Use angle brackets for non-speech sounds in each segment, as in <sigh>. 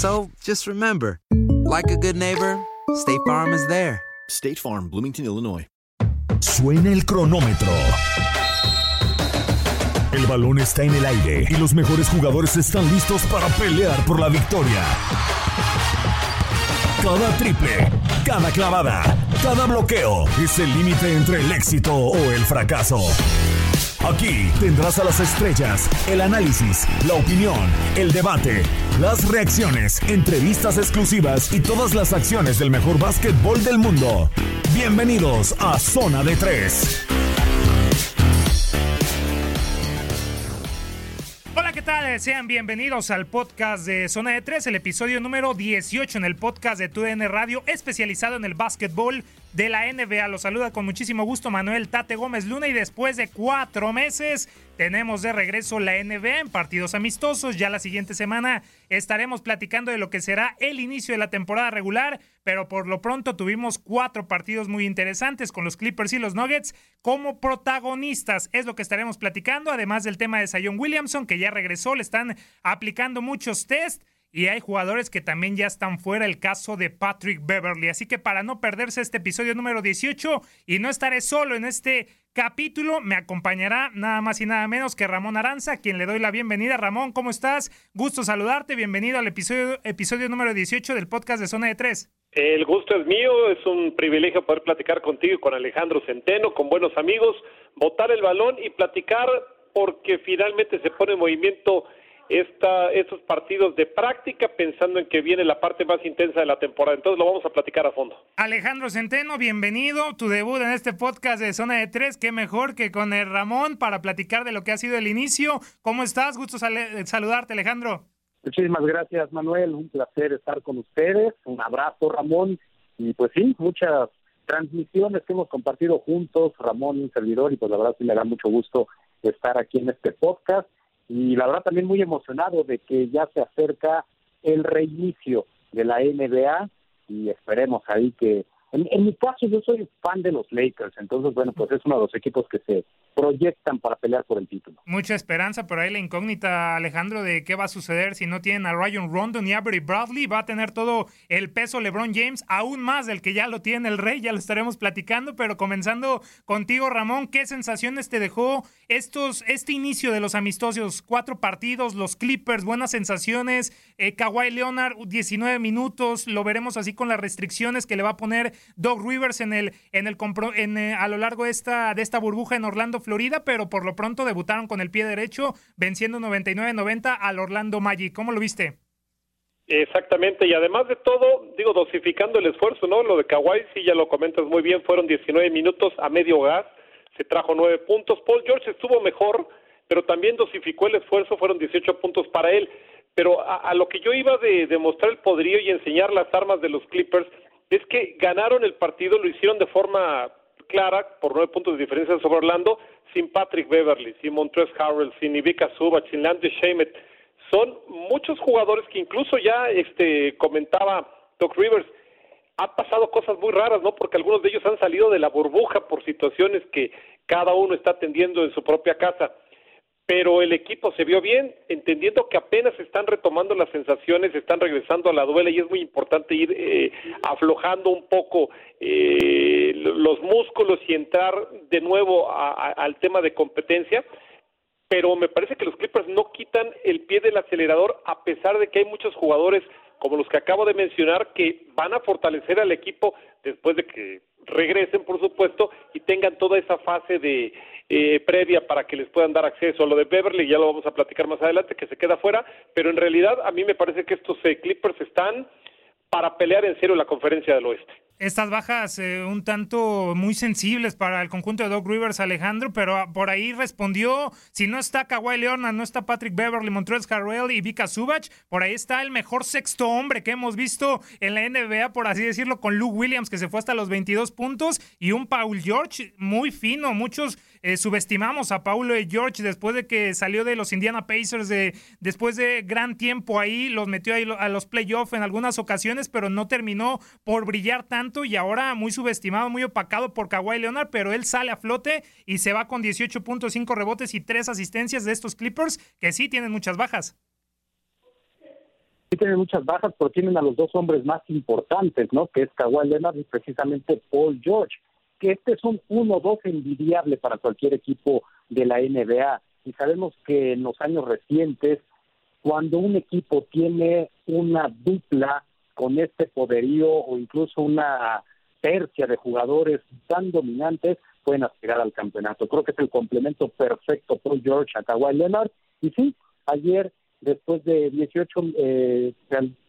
So just remember, like a good neighbor, State Farm is there. State Farm, Bloomington, Illinois. Suena el cronómetro. El balón está en el aire y los mejores jugadores están listos para pelear por la victoria. Cada triple, cada clavada, cada bloqueo es el límite entre el éxito o el fracaso. Aquí tendrás a las estrellas, el análisis, la opinión, el debate, las reacciones, entrevistas exclusivas y todas las acciones del mejor básquetbol del mundo. Bienvenidos a Zona de Tres. Hola, ¿qué tal? Sean bienvenidos al podcast de Zona de Tres, el episodio número 18 en el podcast de TUDN Radio, especializado en el básquetbol de la NBA. Los saluda con muchísimo gusto Manuel Tate Gómez Luna y después de cuatro meses tenemos de regreso la NBA en partidos amistosos. Ya la siguiente semana estaremos platicando de lo que será el inicio de la temporada regular, pero por lo pronto tuvimos cuatro partidos muy interesantes con los Clippers y los Nuggets como protagonistas. Es lo que estaremos platicando, además del tema de Zion Williamson, que ya regresó, le están aplicando muchos test y hay jugadores que también ya están fuera, el caso de Patrick Beverly. Así que para no perderse este episodio número 18 y no estaré solo en este capítulo, me acompañará nada más y nada menos que Ramón Aranza, a quien le doy la bienvenida. Ramón, ¿cómo estás? Gusto saludarte, bienvenido al episodio, episodio número 18 del podcast de Zona de Tres. El gusto es mío, es un privilegio poder platicar contigo y con Alejandro Centeno, con buenos amigos, botar el balón y platicar porque finalmente se pone en movimiento esta, estos partidos de práctica pensando en que viene la parte más intensa de la temporada. Entonces lo vamos a platicar a fondo. Alejandro Centeno, bienvenido. Tu debut en este podcast de Zona de Tres. Qué mejor que con el Ramón para platicar de lo que ha sido el inicio. ¿Cómo estás? Gusto saludarte, Alejandro. Muchísimas gracias, Manuel. Un placer estar con ustedes. Un abrazo, Ramón. Y pues sí, muchas transmisiones que hemos compartido juntos, Ramón y un servidor, y pues la verdad sí me da mucho gusto estar aquí en este podcast y la verdad también muy emocionado de que ya se acerca el reinicio de la NBA y esperemos ahí que en, mi caso yo soy fan de los Lakers, entonces bueno, pues es uno de los equipos que se proyectan para pelear por el título. Mucha esperanza, pero ahí la incógnita, Alejandro, de qué va a suceder si no tienen a Ryan Rondo ni a Avery Bradley. Va a tener todo el peso LeBron James, aún más del que ya lo tiene el Rey, ya lo estaremos platicando, pero comenzando contigo, Ramón, ¿qué sensaciones te dejó estos, este inicio de los amistosos? Cuatro partidos, los Clippers, buenas sensaciones, eh, Kawhi Leonard, 19 minutos, lo veremos así con las restricciones que le va a poner Doug Rivers en el, en el en, eh, a lo largo de esta, de esta burbuja en Orlando, Florida, pero por lo pronto debutaron con el pie derecho, venciendo 99-90 al Orlando Magic. ¿Cómo lo viste? Exactamente, y además de todo, digo, dosificando el esfuerzo, ¿no? Lo de Kawhi, sí, ya lo comentas muy bien, fueron 19 minutos a medio gas, se trajo 9 puntos. Paul George estuvo mejor, pero también dosificó el esfuerzo, fueron 18 puntos para él. Pero a, lo que yo iba de demostrar el poderío y enseñar las armas de los Clippers es que ganaron el partido, lo hicieron de forma clara, por 9 puntos de diferencia sobre Orlando, sin Patrick Beverly, sin Montrezl Harrell, sin Ivica Subach, sin Landry Shamet son muchos jugadores que incluso ya este comentaba Doc Rivers ha pasado cosas muy raras, ¿no? Porque algunos de ellos han salido de la burbuja por situaciones que cada uno está atendiendo en su propia casa. Pero el equipo se vio bien, entendiendo que apenas están retomando las sensaciones, están regresando a la duela y es muy importante ir eh, aflojando un poco eh, los músculos y entrar de nuevo al tema de competencia. Pero me parece que los Clippers no quitan el pie del acelerador a pesar de que hay muchos jugadores como los que acabo de mencionar que van a fortalecer al equipo después de que regresen, por supuesto, y tengan toda esa fase de eh, previa para que les puedan dar acceso. a Lo de Beverly ya lo vamos a platicar más adelante, que se queda fuera, pero en realidad a mí me parece que estos eh, Clippers están para pelear en serio la conferencia del oeste estas bajas eh, un tanto muy sensibles para el conjunto de Doc Rivers, Alejandro, pero ah, por ahí respondió, si no está Kawhi Leonard, no está Patrick Beverly, Montrezl Harrell y Vika Subach, por ahí está el mejor sexto hombre que hemos visto en la NBA, por así decirlo, con Luke Williams, que se fue hasta los 22 puntos, y un Paul George muy fino, muchos eh, subestimamos a Paulo y George después de que salió de los Indiana Pacers, de, después de gran tiempo ahí, los metió ahí a los playoffs en algunas ocasiones, pero no terminó por brillar tanto y ahora muy subestimado, muy opacado por Kawhi Leonard, pero él sale a flote y se va con 18.5 rebotes y 3 asistencias de estos Clippers que sí tienen muchas bajas. Sí tienen muchas bajas, pero tienen a los dos hombres más importantes, ¿no? Que es Kawhi Leonard y precisamente Paul George que este es un 1-2 envidiable para cualquier equipo de la NBA. Y sabemos que en los años recientes, cuando un equipo tiene una dupla con este poderío o incluso una tercia de jugadores tan dominantes, pueden aspirar al campeonato. Creo que es el complemento perfecto por George a Kawhi Leonard. Y sí, ayer, después de 18, eh,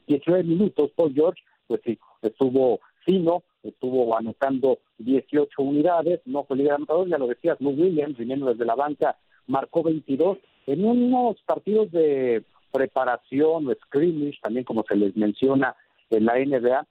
19 minutos, Paul George, pues sí, estuvo fino, estuvo anotando 18 unidades, no fue líder anotador, ya lo decías, Lou Williams, viniendo desde la banca, marcó 22 en unos partidos de preparación o scrimmage, también como se les menciona en la NBA,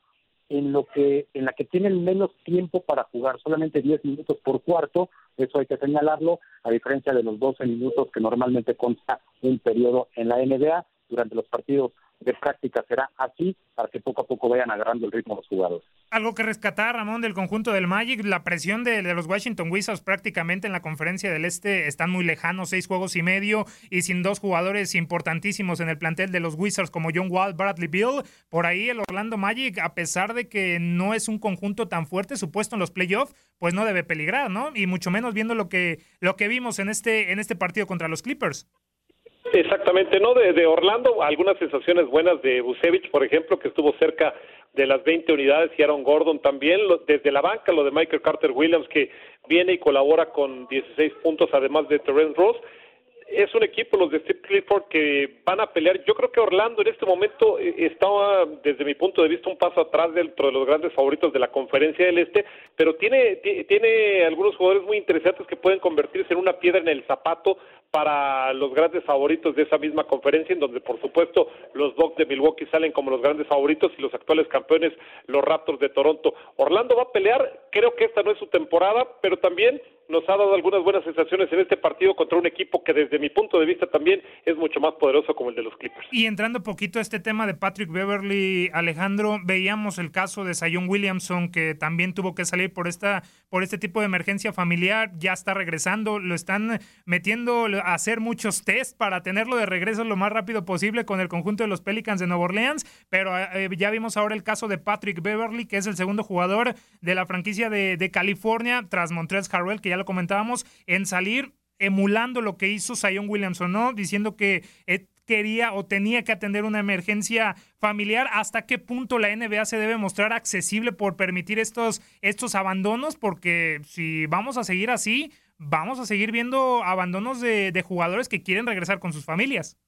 en lo que en la que tienen menos tiempo para jugar, solamente 10 minutos por cuarto, eso hay que señalarlo, a diferencia de los 12 minutos que normalmente consta un periodo en la NBA durante los partidos de práctica será así para que poco a poco vayan agarrando el ritmo los jugadores. Algo que rescatar, Ramón, del conjunto del Magic, la presión de, los Washington Wizards prácticamente en la conferencia del Este están muy lejanos, seis juegos y medio, y sin dos jugadores importantísimos en el plantel de los Wizards como John Wall, Bradley Bill. Por ahí el Orlando Magic, a pesar de que no es un conjunto tan fuerte, supuesto en los playoffs, pues no debe peligrar, ¿no? Y mucho menos viendo lo que, lo que vimos en este, en este partido contra los Clippers. Exactamente, ¿no? De, Orlando, algunas sensaciones buenas de Busevich, por ejemplo, que estuvo cerca de las 20 unidades, y Aaron Gordon también, desde la banca, lo de Michael Carter Williams, que viene y colabora con 16 puntos, además de Terrence Ross es un equipo, los de Steve Clifford, que van a pelear. Yo creo que Orlando en este momento eh, estaba, desde mi punto de vista, un paso atrás dentro de los grandes favoritos de la Conferencia del Este, pero tiene, tiene algunos jugadores muy interesantes que pueden convertirse en una piedra en el zapato para los grandes favoritos de esa misma conferencia, en donde, por supuesto, los Bucks de Milwaukee salen como los grandes favoritos y los actuales campeones, los Raptors de Toronto. Orlando va a pelear, creo que esta no es su temporada, pero también nos ha dado algunas buenas sensaciones en este partido contra un equipo que desde mi punto de vista también es mucho más poderoso como el de los Clippers. Y entrando poquito a este tema de Patrick Beverly, Alejandro, veíamos el caso de Zion Williamson que también tuvo que salir por esta por este tipo de emergencia familiar, ya está regresando, lo están metiendo a hacer muchos test para tenerlo de regreso lo más rápido posible con el conjunto de los Pelicans de Nueva Orleans, pero eh, ya vimos ahora el caso de Patrick Beverly, que es el segundo jugador de la franquicia de, de California tras Montrezl Harrell, que ya lo comentábamos, en salir emulando lo que hizo Zion Williamson, ¿no? Diciendo que quería o tenía que atender una emergencia familiar, hasta qué punto la NBA se debe mostrar accesible por permitir estos, estos abandonos, porque si vamos a seguir así, vamos a seguir viendo abandonos de, de jugadores que quieren regresar con sus familias.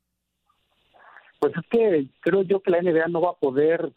Pues es que creo yo que la NBA no va a poder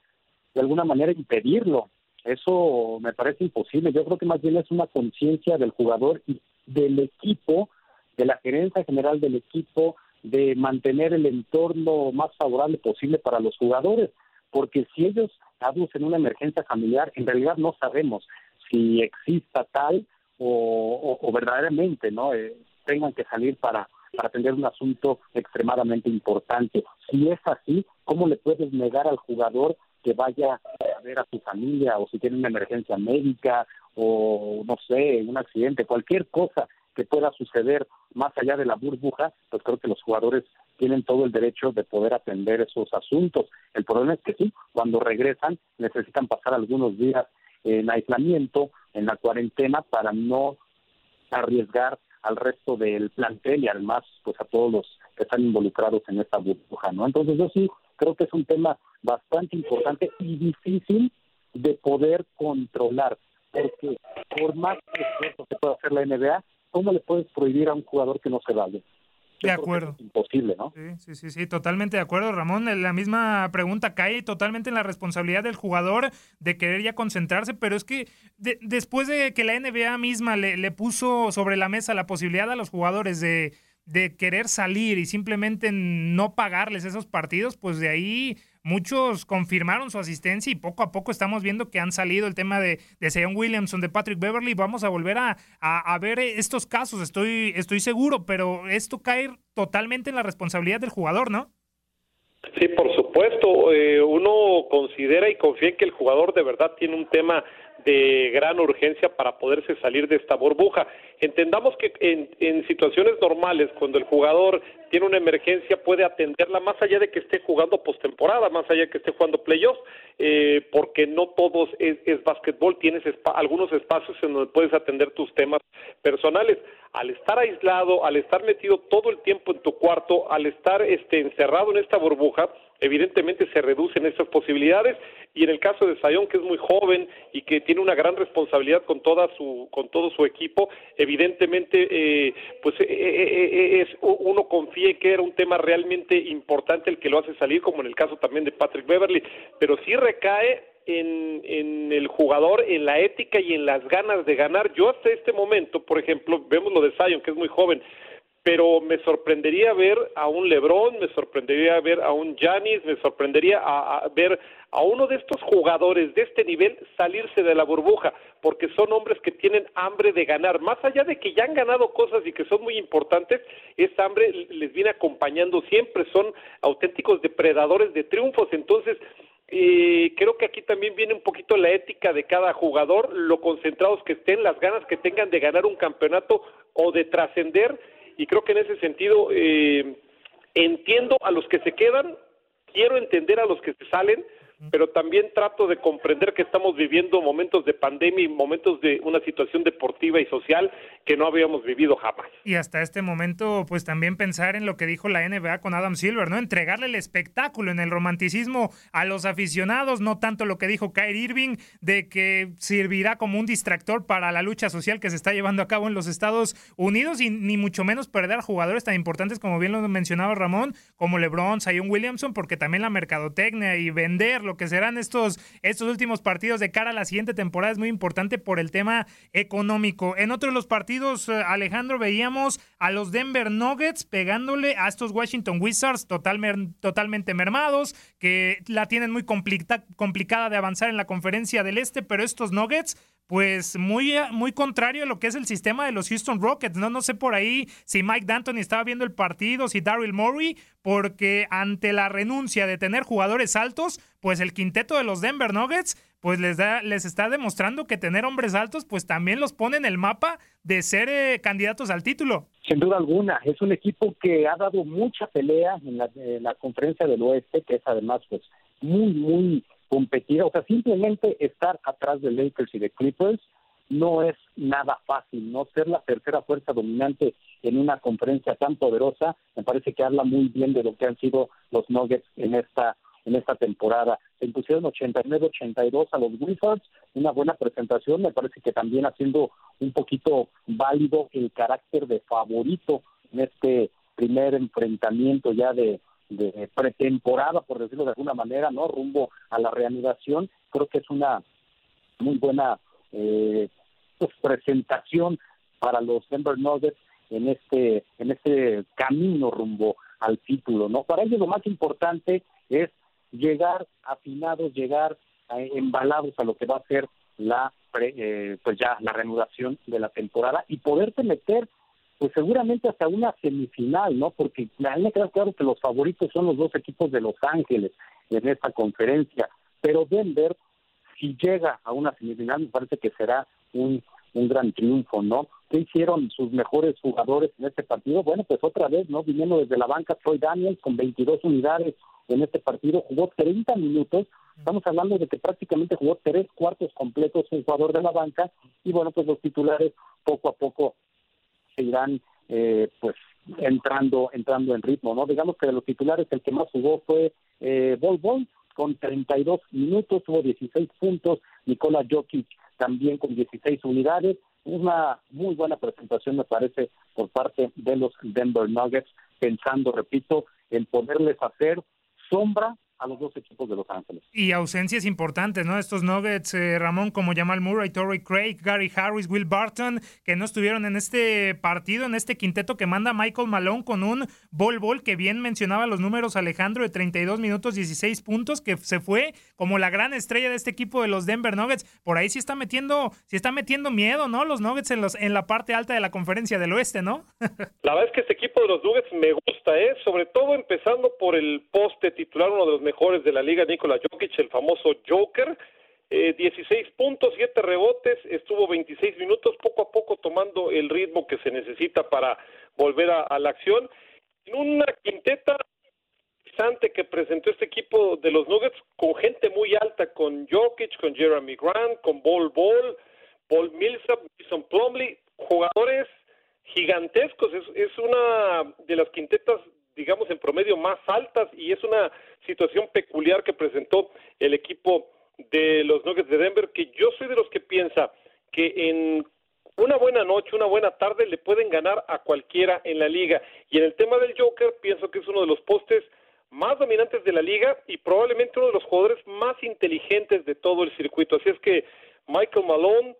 de alguna manera impedirlo. Eso me parece imposible. Yo creo que más bien es una conciencia del jugador y del equipo, de la gerencia general del equipo, de mantener el entorno más favorable posible para los jugadores. Porque si ellos aducen una emergencia familiar, en realidad no sabemos si exista tal o, verdaderamente no eh, tengan que salir para para atender un asunto extremadamente importante. Si es así, ¿cómo le puedes negar al jugador que vaya a ver a su familia o si tiene una emergencia médica o no sé, un accidente, cualquier cosa que pueda suceder más allá de la burbuja, pues creo que los jugadores tienen todo el derecho de poder atender esos asuntos. El problema es que sí, cuando regresan necesitan pasar algunos días en aislamiento, en la cuarentena, para no arriesgar al resto del plantel y además pues a todos los que están involucrados en esta burbuja, ¿no? Entonces yo sí creo que es un tema bastante importante y difícil de poder controlar, porque por más esfuerzo que pueda hacer la NBA, ¿cómo le puedes prohibir a un jugador que no se vaya? de acuerdo. imposible, ¿no? Sí, sí, sí, sí, totalmente de acuerdo, Ramón. La misma pregunta cae totalmente en la responsabilidad del jugador de querer ya concentrarse, pero es que después de que la NBA misma le, le puso sobre la mesa la posibilidad a los jugadores de de querer salir y simplemente no pagarles esos partidos, pues de ahí muchos confirmaron su asistencia y poco a poco estamos viendo que han salido el tema de, de Zion Williamson, de Patrick Beverly. Vamos a volver a, a, ver estos casos, estoy, estoy seguro, pero esto cae totalmente en la responsabilidad del jugador, ¿no? Sí, por supuesto. Eh, uno considera y confía en que el jugador de verdad tiene un tema de gran urgencia para poderse salir de esta burbuja. Entendamos que en, situaciones normales, cuando el jugador tiene una emergencia, puede atenderla más allá de que esté jugando postemporada, más allá de que esté jugando playoffs, eh, porque no todos es, es básquetbol, tienes algunos espacios en donde puedes atender tus temas personales. Al estar aislado, al estar metido todo el tiempo en tu cuarto, al estar este, encerrado en esta burbuja, evidentemente se reducen esas posibilidades y en el caso de Sayón que es muy joven y que tiene una gran responsabilidad con toda su con todo su equipo evidentemente eh, pues eh, eh, es uno confía que era un tema realmente importante el que lo hace salir como en el caso también de Patrick Beverly pero sí recae en, en el jugador, en la ética y en las ganas de ganar. Yo hasta este momento, por ejemplo, vemos lo de Zion, que es muy joven, pero me sorprendería ver a un LeBron, me sorprendería ver a un Giannis, me sorprendería a, ver a uno de estos jugadores de este nivel salirse de la burbuja, porque son hombres que tienen hambre de ganar, más allá de que ya han ganado cosas y que son muy importantes, esa hambre les viene acompañando siempre, son auténticos depredadores de triunfos, entonces eh, creo que aquí también viene un poquito la ética de cada jugador, lo concentrados que estén, las ganas que tengan de ganar un campeonato o de trascender y creo que en ese sentido eh, entiendo a los que se quedan, quiero entender a los que se salen, pero también trato de comprender que estamos viviendo momentos de pandemia y momentos de una situación deportiva y social que no habíamos vivido jamás. Y hasta este momento, pues también pensar en lo que dijo la NBA con Adam Silver, ¿no? Entregarle el espectáculo en el romanticismo a los aficionados, no tanto lo que dijo Kyrie Irving de que servirá como un distractor para la lucha social que se está llevando a cabo en los Estados Unidos y ni mucho menos perder a jugadores tan importantes como bien lo mencionaba Ramón, como LeBron, Zion Williamson, porque también la mercadotecnia y vender lo que serán estos, estos últimos partidos de cara a la siguiente temporada es muy importante por el tema económico. En otro de los partidos, eh, Alejandro, veíamos a los Denver Nuggets pegándole a estos Washington Wizards totalmente mermados, que la tienen muy complicada de avanzar en la conferencia del Este, pero estos Nuggets pues muy, muy contrario a lo que es el sistema de los Houston Rockets. No, no sé por ahí si Mike D'Antoni estaba viendo el partido, si Daryl Morey, porque ante la renuncia de tener jugadores altos, pues el quinteto de los Denver Nuggets, pues les, da, les está demostrando que tener hombres altos, pues también los pone en el mapa de ser eh, candidatos al título. Sin duda alguna, es un equipo que ha dado mucha pelea en la, en la conferencia del oeste, que es además pues muy, muy competir, o sea, simplemente estar atrás de Lakers y de Clippers no es nada fácil, ¿no? Ser la tercera fuerza dominante en una conferencia tan poderosa, me parece que habla muy bien de lo que han sido los Nuggets en esta en esta temporada. Se impusieron 89-82 a los Wizards, una buena presentación, me parece que también haciendo un poquito válido el carácter de favorito en este primer enfrentamiento ya de de pretemporada, por decirlo de alguna manera, ¿no? Rumbo a la reanudación, creo que es una muy buena eh, pues, presentación para los Denver Nuggets en este en este camino rumbo al título, ¿no? Para ellos lo más importante es llegar afinados, llegar eh, embalados a lo que va a ser la eh, pues ya la reanudación de la temporada y poderte meter pues seguramente hasta una semifinal, ¿no? Porque a mí me queda claro que los favoritos son los dos equipos de Los Ángeles en esta conferencia, pero Denver, si llega a una semifinal, me parece que será un, un gran triunfo, ¿no? ¿Qué hicieron sus mejores jugadores en este partido? Bueno, pues otra vez, ¿no? Viniendo desde la banca, Troy Daniels con 22 unidades en este partido, jugó 30 minutos, estamos hablando de que prácticamente jugó tres cuartos completos un jugador de la banca, y bueno, pues los titulares poco a poco se irán eh, pues entrando entrando en ritmo, ¿no? Digamos que de los titulares el que más jugó fue eh, Bol Bol con 32 minutos, tuvo 16 puntos, Nikola Jokic también con 16 unidades, una muy buena presentación me parece por parte de los Denver Nuggets, pensando, repito, en poderles hacer sombra a los dos equipos de Los Ángeles. Y ausencias importantes, ¿no? Estos Nuggets, eh, Ramón, como Jamal Murray, Torrey Craig, Gary Harris, Will Barton, que no estuvieron en este partido, en este quinteto que manda Michael Malone con un bol bol que bien mencionaba los números Alejandro de 32 minutos, 16 puntos, que se fue como la gran estrella de este equipo de los Denver Nuggets. Por ahí sí está metiendo, sí está metiendo miedo, ¿no? Los Nuggets en, los, en la parte alta de la conferencia del oeste, ¿no? <laughs> la verdad es que este equipo de los Nuggets me gusta, ¿eh? Sobre todo empezando por el poste titular, uno de los mejores de la liga, Nikola Jokic, el famoso Joker. Eh, 16 puntos, 7 rebotes, estuvo 26 minutos, poco a poco tomando el ritmo que se necesita para volver a, la acción. En una quinteta interesante que presentó este equipo de los Nuggets con gente muy alta, con Jokic, con Jeremy Grant, con Ball Ball, Paul Millsap, Mason Plumley, jugadores gigantescos. Es, es una de las quintetas digamos, en promedio más altas y es una situación peculiar que presentó el equipo de los Nuggets de Denver, que yo soy de los que piensa que en una buena noche, una buena tarde le pueden ganar a cualquiera en la liga. Y en el tema del Joker, pienso que es uno de los postes más dominantes de la liga y probablemente uno de los jugadores más inteligentes de todo el circuito. Así es que Michael Malone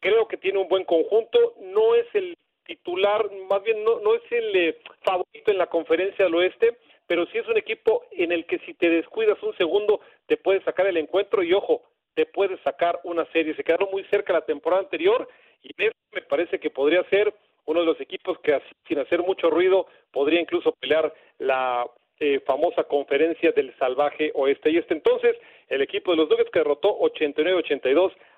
creo que tiene un buen conjunto, no es el titular, más bien no, no es el eh, favorito en la conferencia del oeste, pero sí es un equipo en el que si te descuidas un segundo te puede sacar el encuentro y ojo, te puede sacar una serie. Se quedaron muy cerca la temporada anterior y me parece que podría ser uno de los equipos que sin hacer mucho ruido podría incluso pelear la eh, famosa conferencia del salvaje oeste. Y este entonces el equipo de los Nuggets que derrotó 89-82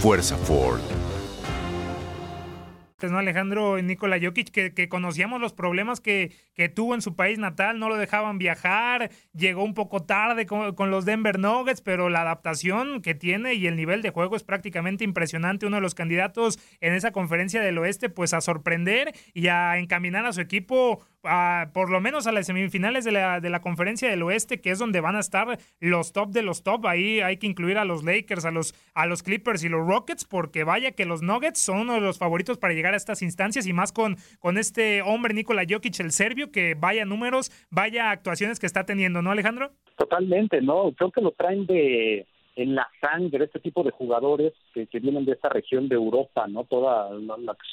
Fuerza Ford. ¿no? Alejandro Nikola Jokic, que, conocíamos los problemas que, que, tuvo en su país natal, no lo dejaban viajar, llegó un poco tarde con, los Denver Nuggets, pero la adaptación que tiene y el nivel de juego es prácticamente impresionante. Uno de los candidatos en esa conferencia del oeste, pues a sorprender y a encaminar a su equipo por lo menos a las semifinales de la, de la conferencia del oeste, que es donde van a estar los top de los top. Ahí hay que incluir a los Lakers, a los, a los Clippers y los Rockets, porque vaya que los Nuggets son uno de los favoritos para llegar a estas instancias y más con, con este hombre Nikola Jokic, el serbio, que vaya números, vaya actuaciones que está teniendo, ¿no, Alejandro? Totalmente, ¿no? Creo que lo traen de en la sangre este tipo de jugadores que vienen de esta región de Europa, ¿no? Toda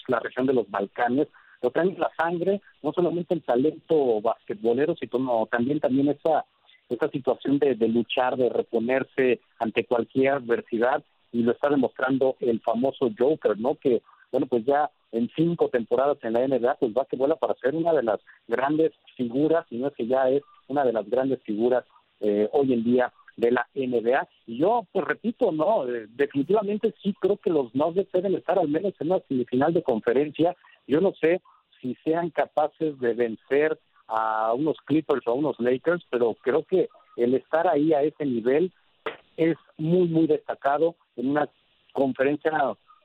la región de los Balcanes lo traen la sangre, no solamente el talento basquetbolero, sino también, también esa, esa situación de, luchar, de reponerse ante cualquier adversidad, y lo está demostrando el famoso Joker, ¿no? Que, bueno, pues ya en cinco temporadas en la NBA, pues va que vuela para ser una de las grandes figuras, y no es que ya es una de las grandes figuras eh, hoy en día de la NBA. Y yo, pues repito, no, eh, definitivamente sí creo que los Nuggets deben estar al menos en una semifinal de conferencia yo no sé si sean capaces de vencer a unos Clippers o a unos Lakers, pero creo que el estar ahí a ese nivel es muy, muy destacado en una conferencia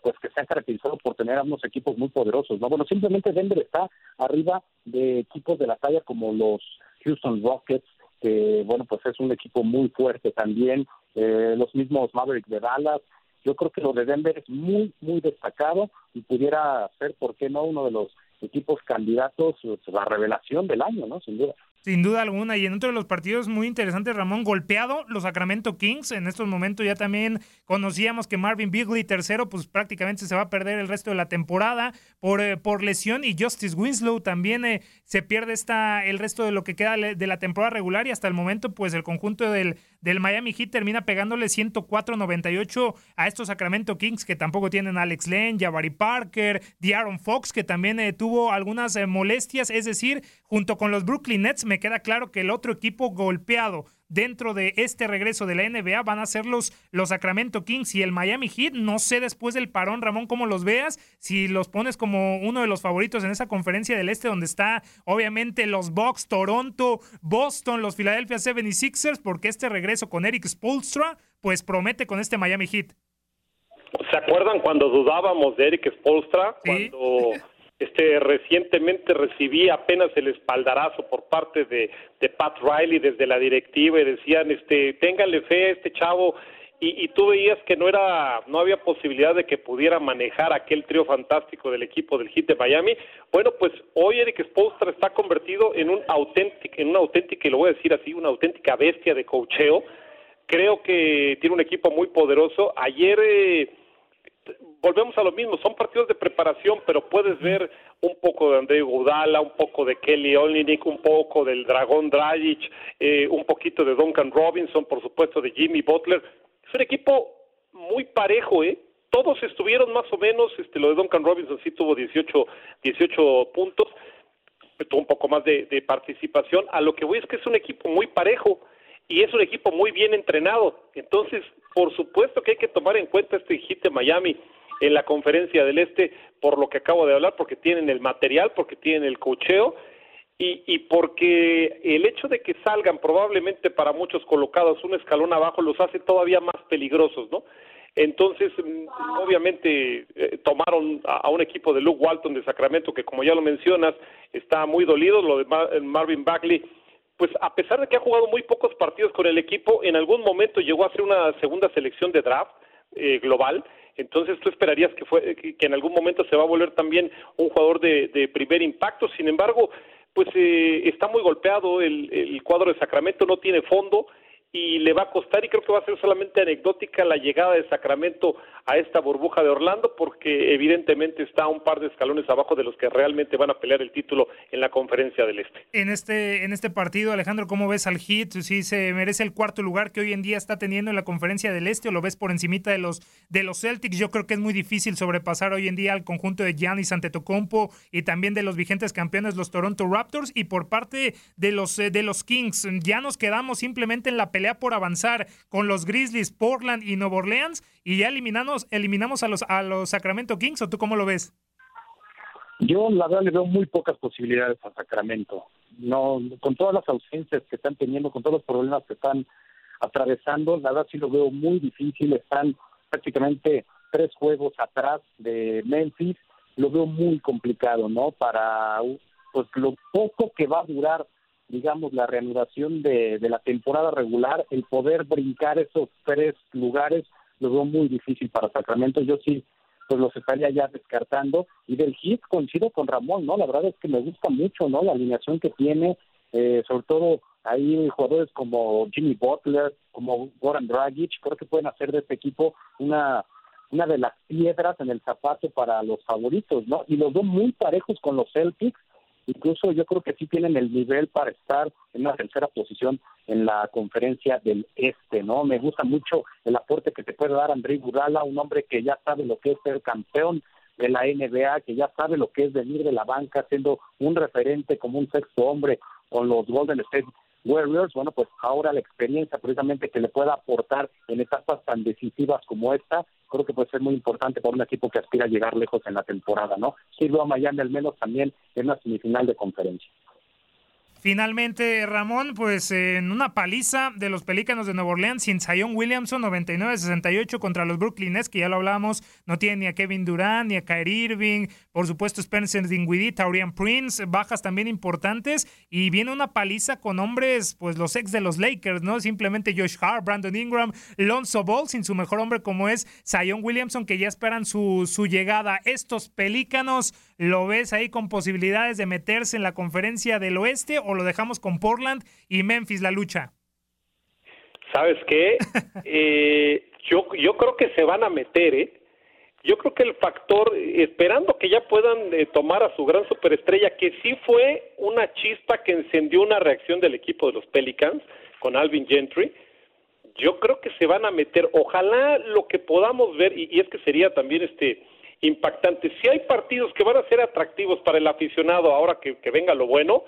pues que se ha caracterizado por tener a unos equipos muy poderosos, ¿no? Bueno, simplemente Denver está arriba de equipos de la talla como los Houston Rockets, que bueno, pues es un equipo muy fuerte también, eh, los mismos Mavericks de Dallas, yo creo que lo de Denver es muy, muy destacado y pudiera ser, ¿por qué no?, uno de los equipos candidatos, pues, la revelación del año, ¿no? Sin duda. Sin duda alguna, y en otro de los partidos muy interesantes, Ramón, golpeado los Sacramento Kings. En estos momentos ya también conocíamos que Marvin Bigley, tercero, pues prácticamente se va a perder el resto de la temporada por, eh, por lesión. Y Justice Winslow también eh, se pierde esta, el resto de lo que queda de la temporada regular. Y hasta el momento, pues el conjunto del, del Miami Heat termina pegándole 104-98 a estos Sacramento Kings, que tampoco tienen Alex Len, Jabari Parker, De'Aaron Fox, que también eh, tuvo algunas molestias. Es decir, junto con los Brooklyn Nets, me queda claro que el otro equipo golpeado dentro de este regreso de la NBA van a ser los, los Sacramento Kings y el Miami Heat. No sé después del parón, Ramón, cómo los veas, si los pones como uno de los favoritos en esa conferencia del Este, donde está obviamente los Bucks, Toronto, Boston, los Philadelphia 76ers, porque este regreso con Eric Spolstra, pues promete con este Miami Heat. ¿Se acuerdan cuando dudábamos de Eric Spolstra? Cuando este, recientemente recibí apenas el espaldarazo por parte de, Pat Riley desde la directiva y decían, este, ténganle fe a este chavo y, tú veías que no era, no había posibilidad de que pudiera manejar aquel trío fantástico del equipo del Heat de Miami. Bueno, pues hoy Eric Spoelstra está convertido en un auténtico, en una auténtica, y lo voy a decir así, una auténtica bestia de cocheo. Creo que tiene un equipo muy poderoso. Ayer eh, volvemos a lo mismo, son partidos de preparación, pero puedes ver un poco de André Gudala, un poco de Kelly Olinick, un poco del Dragón Dragic, eh, un poquito de Duncan Robinson, por supuesto de Jimmy Butler. Es un equipo muy parejo, ¿eh? Todos estuvieron más o menos, este, lo de Duncan Robinson sí tuvo 18, 18 puntos, tuvo un poco más de, de participación. A lo que voy es que es un equipo muy parejo y es un equipo muy bien entrenado. Entonces, por supuesto que hay que tomar en cuenta este hit de Miami en la conferencia del Este, por lo que acabo de hablar, porque tienen el material, porque tienen el cocheo y, y porque el hecho de que salgan probablemente para muchos colocados un escalón abajo los hace todavía más peligrosos, ¿no? Entonces, mm, obviamente, eh, tomaron a, un equipo de Luke Walton de Sacramento, que como ya lo mencionas, está muy dolido, lo de Marvin Bagley pues a pesar de que ha jugado muy pocos partidos con el equipo, en algún momento llegó a ser una segunda selección de draft eh, global. Entonces tú esperarías que, fue, que, en algún momento se va a volver también un jugador de, de primer impacto. Sin embargo, pues eh, está muy golpeado el, el cuadro de Sacramento, no tiene fondo y le va a costar y creo que va a ser solamente anecdótica la llegada de Sacramento a esta burbuja de Orlando porque evidentemente está un par de escalones abajo de los que realmente van a pelear el título en la conferencia del Este. En este en este partido, Alejandro, ¿cómo ves al Heat? ¿Si se merece el cuarto lugar que hoy en día está teniendo en la conferencia del Este o lo ves por encimita de los de los Celtics? Yo creo que es muy difícil sobrepasar hoy en día al conjunto de Giannis Antetokounmpo y también de los vigentes campeones los Toronto Raptors y por parte de los eh, de los Kings ya nos quedamos simplemente en la pelea pelea por avanzar con los Grizzlies, Portland y Nueva Orleans y ya eliminamos, eliminamos a los, a los Sacramento Kings o tú cómo lo ves? Yo la verdad le veo muy pocas posibilidades a Sacramento. No, con todas las ausencias que están teniendo, con todos los problemas que están atravesando, la verdad sí lo veo muy difícil. Están prácticamente tres juegos atrás de Memphis. Lo veo muy complicado, ¿no? Para pues lo poco que va a durar digamos, la reanudación de, de la temporada regular, el poder brincar esos tres lugares, lo veo muy difícil para Sacramento. Yo sí, pues los estaría ya descartando. Y del hit coincido con Ramón, ¿no? La verdad es que me gusta mucho, ¿no? La alineación que tiene, eh, sobre todo hay jugadores como Jimmy Butler, como Goran Dragic, creo que pueden hacer de este equipo una una de las piedras en el zapato para los favoritos, ¿no? Y los veo muy parejos con los Celtics, Incluso yo creo que sí tienen el nivel para estar en una tercera posición en la conferencia del Este, ¿no? Me gusta mucho el aporte que te puede dar André Gudala, un hombre que ya sabe lo que es ser campeón de la NBA, que ya sabe lo que es venir de la banca siendo un referente como un sexto hombre con los Golden State Warriors, bueno, pues ahora la experiencia precisamente que le pueda aportar en etapas tan decisivas como esta, creo que puede ser muy importante para un equipo que aspira a llegar lejos en la temporada, ¿no? Sirve a Miami al menos también en una semifinal de conferencia. Finalmente, Ramón, pues en una paliza de los Pelícanos de Nueva Orleans sin Zion Williamson, 99-68 contra los Brooklyn Nets, que ya lo hablábamos, no tiene ni a Kevin Durant, ni a Kyrie Irving, por supuesto Spencer Dinwiddie, Taurian Prince, bajas también importantes, y viene una paliza con hombres, pues los ex de los Lakers, ¿no? Simplemente Josh Hart, Brandon Ingram, Lonzo Ball, sin su mejor hombre como es Zion Williamson, que ya esperan su, su llegada. Estos Pelícanos, ¿lo ves ahí con posibilidades de meterse en la conferencia del oeste o lo dejamos con Portland y Memphis la lucha? ¿Sabes qué? <laughs> eh, yo, yo creo que se van a meter, ¿eh? Yo creo que el factor, esperando que ya puedan eh, tomar a su gran superestrella, que sí fue una chispa que encendió una reacción del equipo de los Pelicans con Alvin Gentry, yo creo que se van a meter. Ojalá lo que podamos ver, y, y es que sería también este impactante, si hay partidos que van a ser atractivos para el aficionado ahora que, que venga lo bueno,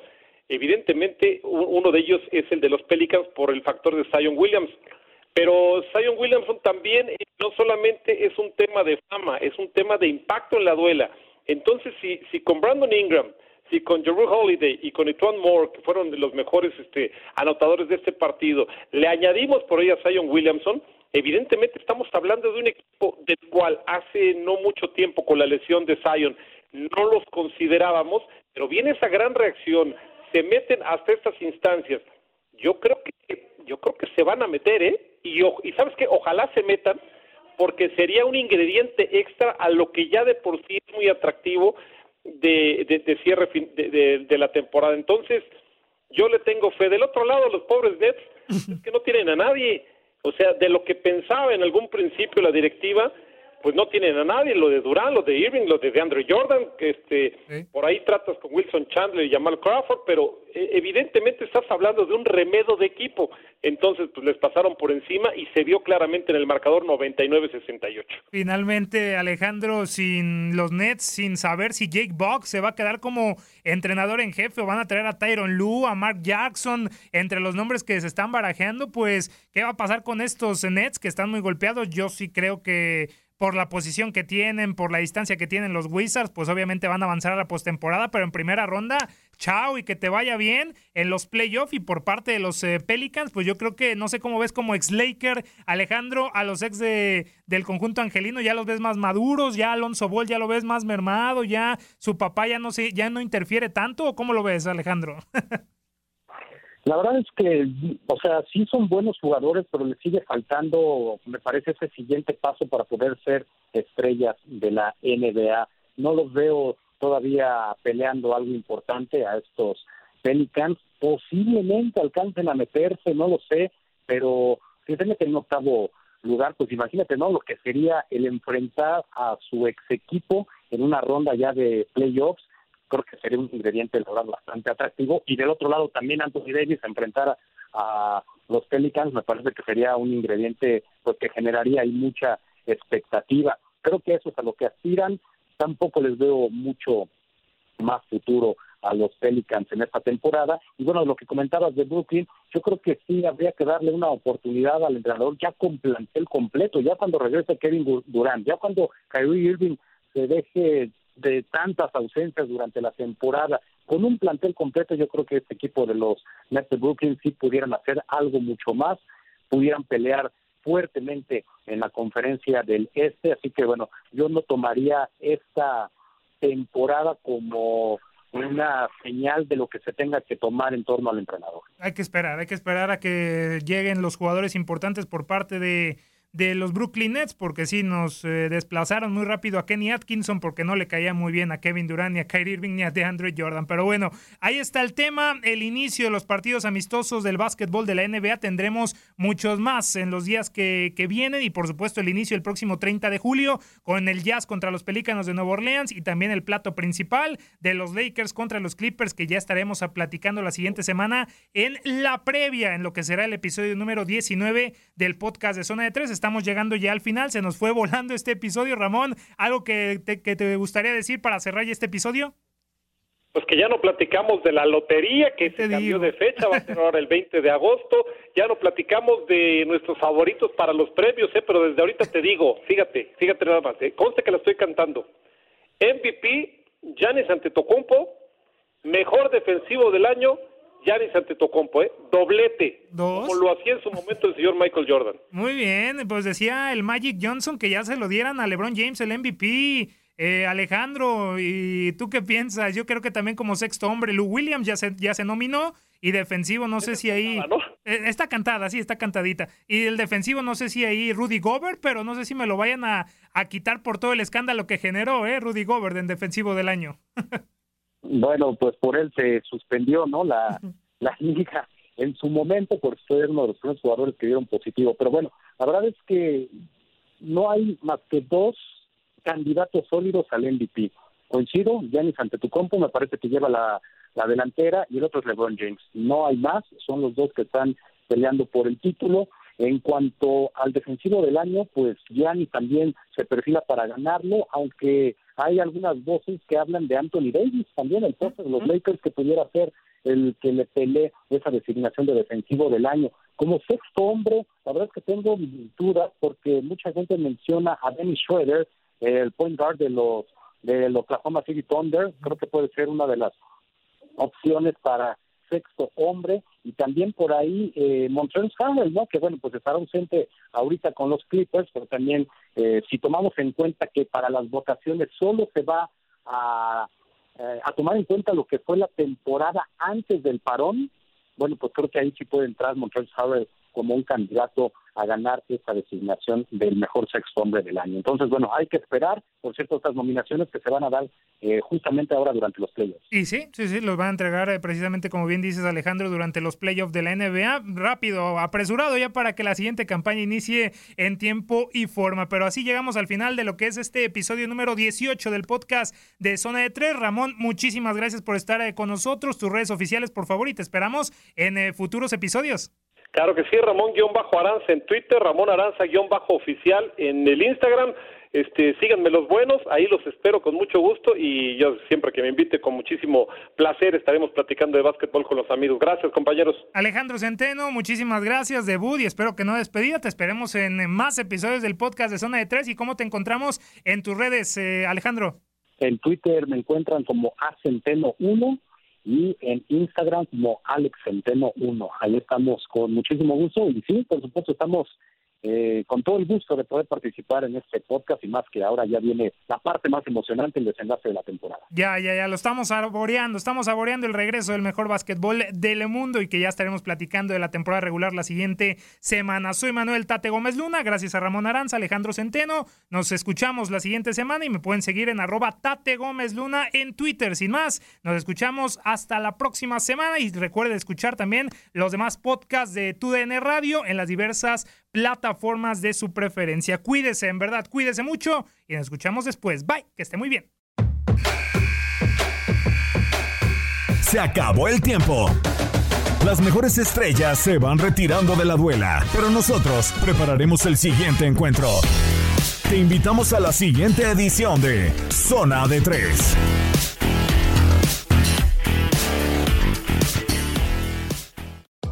Evidentemente, uno de ellos es el de los Pelicans por el factor de Zion Williams. Pero Zion Williamson también eh, no solamente es un tema de fama, es un tema de impacto en la duela. Entonces, si, si con Brandon Ingram, si con Jeru Holiday y con Etwan Moore, que fueron de los mejores este, anotadores de este partido, le añadimos por ahí a Zion Williamson, evidentemente estamos hablando de un equipo del cual hace no mucho tiempo con la lesión de Zion no los considerábamos, pero viene esa gran reacción se meten hasta estas instancias, yo creo que yo creo que se van a meter, ¿eh? Y, y sabes que ojalá se metan porque sería un ingrediente extra a lo que ya de por sí es muy atractivo de, de, cierre de, de, la temporada. Entonces, yo le tengo fe. Del otro lado, los pobres Nets, que no tienen a nadie. O sea, de lo que pensaba en algún principio la directiva, pues no tienen a nadie, lo de Durán, lo de Irving, lo de DeAndre Jordan, que este, por ahí tratas con Wilson Chandler y Jamal Crawford, pero eh, evidentemente estás hablando de un remedo de equipo, entonces pues les pasaron por encima y se vio claramente en el marcador 99-68. Finalmente, Alejandro, sin los Nets, sin saber si Jake Box se va a quedar como entrenador en jefe o van a traer a Tyron Lue, a Mark Jackson, entre los nombres que se están barajeando, pues, ¿qué va a pasar con estos Nets que están muy golpeados? Yo sí creo que por la posición que tienen, por la distancia que tienen los Wizards, pues obviamente van a avanzar a la postemporada, pero en primera ronda, chao y que te vaya bien en los playoffs y por parte de los eh, Pelicans, pues yo creo que no sé cómo ves como ex Laker, Alejandro, a los ex de, del conjunto angelino ya los ves más maduros, ya Alonso Ball ya lo ves más mermado, ya su papá ya no sé, ya no interfiere tanto, ¿o cómo lo ves, Alejandro? <laughs> La verdad es que, o sea, sí son buenos jugadores, pero les sigue faltando, me parece, ese siguiente paso para poder ser estrellas de la NBA. No los veo todavía peleando algo importante a estos Pelicans. Posiblemente alcancen a meterse, no lo sé, pero si se meten en octavo lugar, pues imagínate, ¿no? Lo que sería el enfrentar a su ex equipo en una ronda ya de playoffs creo que sería un ingrediente la verdad bastante atractivo. Y del otro lado también Anthony Davis enfrentar a, los Pelicans me parece que sería un ingrediente pues que generaría ahí mucha expectativa. Creo que eso es a lo que aspiran. Tampoco les veo mucho más futuro a los Pelicans en esta temporada. Y bueno, lo que comentabas de Brooklyn, yo creo que sí habría que darle una oportunidad al entrenador ya con plantel completo, ya cuando regrese Kevin Durant, ya cuando Kyrie Irving se deje de tantas ausencias durante la temporada. Con un plantel completo, yo creo que este equipo de los Nets de Brooklyn sí pudieran hacer algo mucho más, pudieran pelear fuertemente en la conferencia del Este, así que bueno, yo no tomaría esta temporada como una señal de lo que se tenga que tomar en torno al entrenador. Hay que esperar, hay que esperar a que lleguen los jugadores importantes por parte de de los Brooklyn Nets, porque sí nos eh, desplazaron muy rápido a Kenny Atkinson, porque no le caía muy bien a Kevin Durant, ni a Kyrie Irving, ni a DeAndre Jordan. Pero bueno, ahí está el tema, el inicio de los partidos amistosos del básquetbol de la NBA. Tendremos muchos más en los días que, que vienen y por supuesto el inicio el próximo 30 de julio con el Jazz contra los Pelícanos de Nueva Orleans y también el plato principal de los Lakers contra los Clippers, que ya estaremos platicando la siguiente semana en la previa, en lo que será el episodio número 19 del podcast de Zona de Tres estamos llegando ya al final. Se nos fue volando este episodio. Ramón, ¿algo que te, que te gustaría decir para cerrar ya este episodio? Pues que ya no platicamos de la lotería, que se cambió de fecha, va a ser ahora el 20 de agosto. Ya no platicamos de nuestros favoritos para los premios, ¿eh? pero desde ahorita te digo, fíjate, fíjate nada más, ¿eh? conste que la estoy cantando. MVP, Giannis Antetokounmpo, mejor defensivo del año, Giannis Antetokounmpo, ¿eh? Doblete. Dos. Como lo hacía en su momento el señor Michael Jordan. Muy bien, pues decía el Magic Johnson que ya se lo dieran a LeBron James, el MVP. Eh, Alejandro, ¿y tú qué piensas? Yo creo que también como sexto hombre, Lou Williams ya se, ya se nominó y defensivo, no sé si ahí... Eh, está cantada, sí, está cantadita. Y el defensivo, no sé si ahí Rudy Gobert, pero no sé si me lo vayan a, a quitar por todo el escándalo que generó, ¿eh? Rudy Gobert en defensivo del año. <laughs> bueno, pues por él se suspendió, ¿no? La, la <laughs> liga en su momento por ser uno de los primeros jugadores que dieron positivo. Pero bueno, la verdad es que no hay más que dos candidatos sólidos al MVP. Coincido, Giannis Antetokounmpo me parece que lleva la, la delantera y el otro es LeBron James. No hay más, son los dos que están peleando por el título. En cuanto al defensivo del año, pues Gianni también se perfila para ganarlo, aunque hay algunas voces que hablan de Anthony Davis, también el de los Lakers que pudiera ser el que le pelee esa designación de defensivo del año. Como sexto hombre, la verdad es que tengo dudas porque mucha gente menciona a Dennis Schroeder, el point guard de los de los Oklahoma City Thunder, creo que puede ser una de las opciones para sexto hombre y también por ahí eh, Montrezl Harrell, ¿no? Que bueno, pues estará ausente ahorita con los Clippers, pero también eh, si tomamos en cuenta que para las votaciones solo se va a, eh, a tomar en cuenta lo que fue la temporada antes del parón, bueno, pues creo que ahí sí puede entrar Montrezl Harrell como un candidato a ganar esta designación del mejor sexto hombre del año. Entonces, bueno, hay que esperar, por cierto, estas nominaciones que se van a dar eh, justamente ahora durante los playoffs. Y sí, sí, sí, los van a entregar eh, precisamente como bien dices Alejandro durante los playoffs de la NBA, rápido, apresurado ya para que la siguiente campaña inicie en tiempo y forma. Pero así llegamos al final de lo que es este episodio número 18 del podcast de Zona de Tres. Ramón, muchísimas gracias por estar eh, con nosotros, tus redes oficiales, por favor, y te esperamos en futuros episodios. Claro que sí, Ramón-Aranza en Twitter, Ramón Aranza-oficial en el Instagram. Este, síganme los buenos, ahí los espero con mucho gusto y yo siempre que me invite con muchísimo placer estaremos platicando de básquetbol con los amigos. Gracias, compañeros. Alejandro Centeno, muchísimas gracias, debut y espero que no despedida. Te esperemos en más episodios del podcast de Zona de Tres y cómo te encontramos en tus redes, eh, Alejandro. En Twitter me encuentran como acenteno1 y en Instagram como Alex Centeno 1. Ahí estamos con muchísimo gusto y sí, por supuesto, estamos eh, con todo el gusto de poder participar en este podcast y más que ahora ya viene la parte más emocionante, el desenlace de la temporada. Ya, ya, ya, lo estamos saboreando, estamos saboreando el regreso del mejor básquetbol del mundo y que ya estaremos platicando de la temporada regular la siguiente semana. Soy Manuel Tate Gómez Luna, gracias a Ramón Aranza, Alejandro Centeno, nos escuchamos la siguiente semana y me pueden seguir en arroba Tate Gómez Luna en Twitter. Sin más, nos escuchamos hasta la próxima semana y recuerden escuchar también los demás podcasts de TUDN Radio en las diversas plataformas de su preferencia. Cuídese, en verdad, cuídese mucho y nos escuchamos después. Bye, que esté muy bien. Se acabó el tiempo. Las mejores estrellas se van retirando de la duela, pero nosotros prepararemos el siguiente encuentro. Te invitamos a la siguiente edición de Zona de Tres.